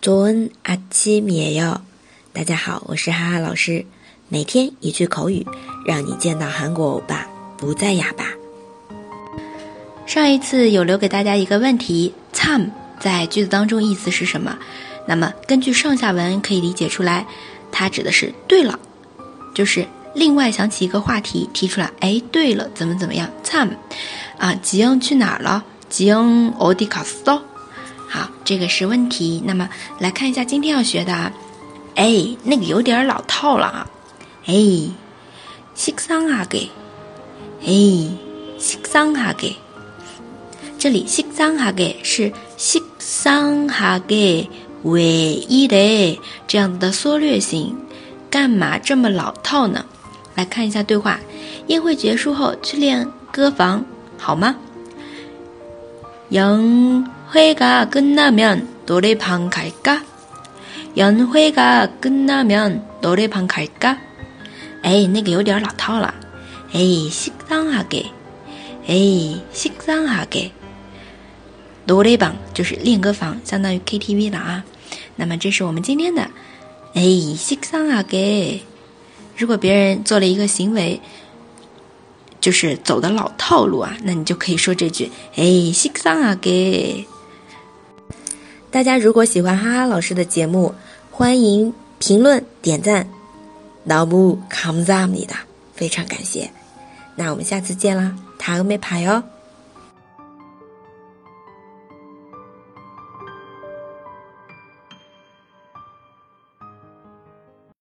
조은아침이에 요。 大家好，我是哈哈老师。每天一句口语，让你见到韩国欧巴不再哑巴。上一次有留给大家一个问题，“time” 在句子当中意思是什么？那么根据上下文可以理解出来，它指的是“对了”，就是另外想起一个话题提出来。哎，对了，怎么怎么样？“time” 啊，吉英去哪儿了？吉英어디갔어好， 这个是问题。那么来看一下今天要学的，哎，那个有点老套了啊。哎，식상하 게， 哎，식상하 게。 这里식상하게是식상하게唯一的这样子的缩略型，干嘛这么老套呢？来看一下对话，宴会结束后去练歌房好吗？연 회가 끝나면 노래방 갈까? 연회가 끝나면 노래방 갈까? 에이, 那个有点老套了. 에이, 식상하게. 에이, 식상하게. 노래방 就是练歌房，相当于 KTV 了啊。那么这是我们今天的，에이, 식상하게. 如果别人做了一个行为。就是走的老套路啊，那你就可以说这句，哎，식상하 게。 大家如果喜欢哈哈老师的节目，欢迎评论点赞，老木康赞你的，非常感谢。那我们下次见啦，塔欧没牌哟、